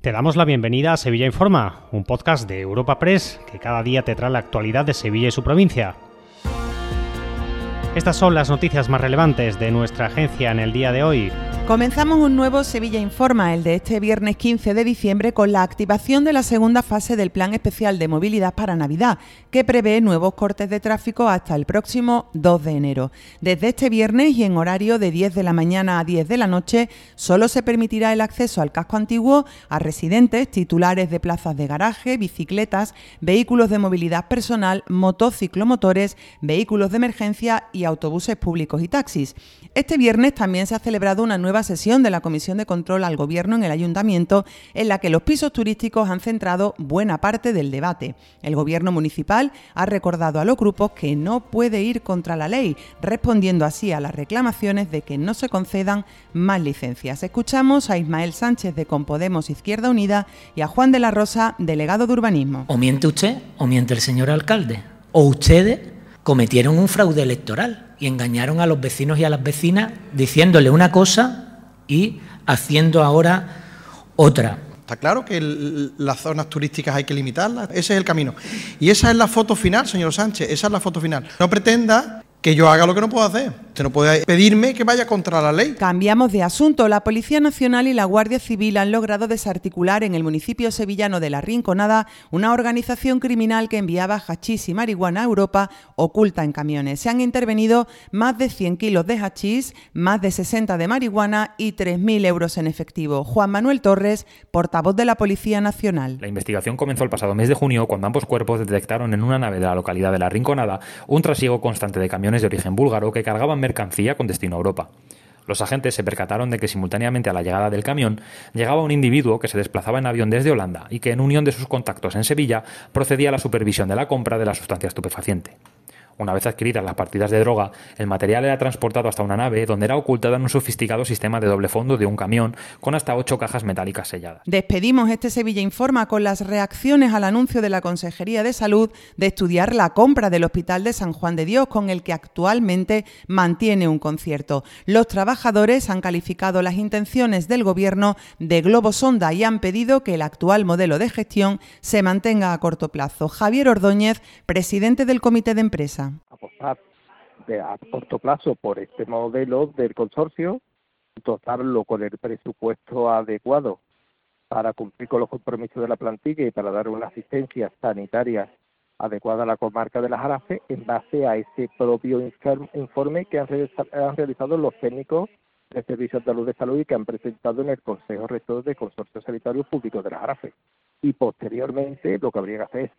Te damos la bienvenida a Sevilla Informa, un podcast de Europa Press que cada día te trae la actualidad de Sevilla y su provincia. Estas son las noticias más relevantes de nuestra agencia en el día de hoy. Comenzamos un nuevo Sevilla Informa, el de este viernes 15 de diciembre, con la activación de la segunda fase del Plan Especial de Movilidad para Navidad, que prevé nuevos cortes de tráfico hasta el próximo 2 de enero. Desde este viernes y en horario de 10 de la mañana a 10 de la noche, solo se permitirá el acceso al casco antiguo a residentes, titulares de plazas de garaje, bicicletas, vehículos de movilidad personal, motociclomotores, vehículos de emergencia y autobuses públicos y taxis. Este viernes también se ha celebrado una nueva sesión de la Comisión de Control al Gobierno en el Ayuntamiento, en la que los pisos turísticos han centrado buena parte del debate. El Gobierno municipal ha recordado a los grupos que no puede ir contra la ley, respondiendo así a las reclamaciones de que no se concedan más licencias. Escuchamos a Ismael Sánchez de Compodemos Izquierda Unida y a Juan de la Rosa, delegado de urbanismo. O miente usted o miente el señor alcalde. O ustedes cometieron un fraude electoral y engañaron a los vecinos y a las vecinas diciéndole una cosa y haciendo ahora otra. Está claro que las zonas turísticas hay que limitarlas, ese es el camino. Y esa es la foto final, señor Sánchez, esa es la foto final. No pretenda que yo haga lo que no puedo hacer. Usted no puede pedirme que vaya contra la ley. Cambiamos de asunto. La Policía Nacional y la Guardia Civil han logrado desarticular en el municipio sevillano de La Rinconada una organización criminal que enviaba hachís y marihuana a Europa oculta en camiones. Se han intervenido más de 100 kilos de hachís, más de 60 de marihuana y 3.000 euros en efectivo. Juan Manuel Torres, portavoz de la Policía Nacional. La investigación comenzó el pasado mes de junio cuando ambos cuerpos detectaron en una nave de la localidad de La Rinconada un trasiego constante de camiones de origen búlgaro que cargaban mercancía con destino a Europa. Los agentes se percataron de que simultáneamente a la llegada del camión llegaba un individuo que se desplazaba en avión desde Holanda y que en unión de sus contactos en Sevilla procedía a la supervisión de la compra de la sustancia estupefaciente. Una vez adquiridas las partidas de droga, el material era transportado hasta una nave donde era ocultada en un sofisticado sistema de doble fondo de un camión con hasta ocho cajas metálicas selladas. Despedimos este Sevilla Informa con las reacciones al anuncio de la Consejería de Salud de estudiar la compra del Hospital de San Juan de Dios, con el que actualmente mantiene un concierto. Los trabajadores han calificado las intenciones del Gobierno de globo sonda y han pedido que el actual modelo de gestión se mantenga a corto plazo. Javier Ordóñez, presidente del Comité de Empresa apostar de, a corto plazo por este modelo del consorcio, dotarlo con el presupuesto adecuado para cumplir con los compromisos de la plantilla y para dar una asistencia sanitaria adecuada a la comarca de las Jarafes en base a ese propio informe que han, realizado los técnicos de Servicios de Salud de Salud y que han presentado en el Consejo Rector del Consorcio Sanitario Público de las Jarafes. Y posteriormente lo que habría que hacer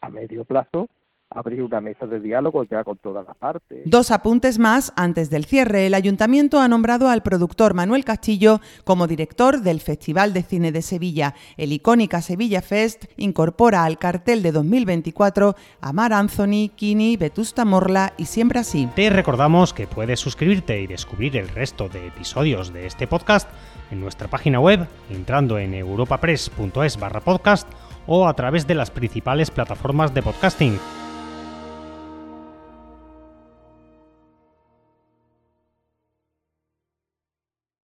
a medio plazo, abrir una mesa de diálogo ya con todas las partes. Dos apuntes más antes del cierre. El ayuntamiento ha nombrado al productor Manuel Castillo como director del Festival de Cine de Sevilla. El icónica Sevilla Fest incorpora al cartel de 2024 a Mar Anthony, Kini, Vetusta Morla y Siempre Así. Te recordamos que puedes suscribirte y descubrir el resto de episodios de este podcast en nuestra página web entrando en europapress.es barra podcast o a través de las principales plataformas de podcasting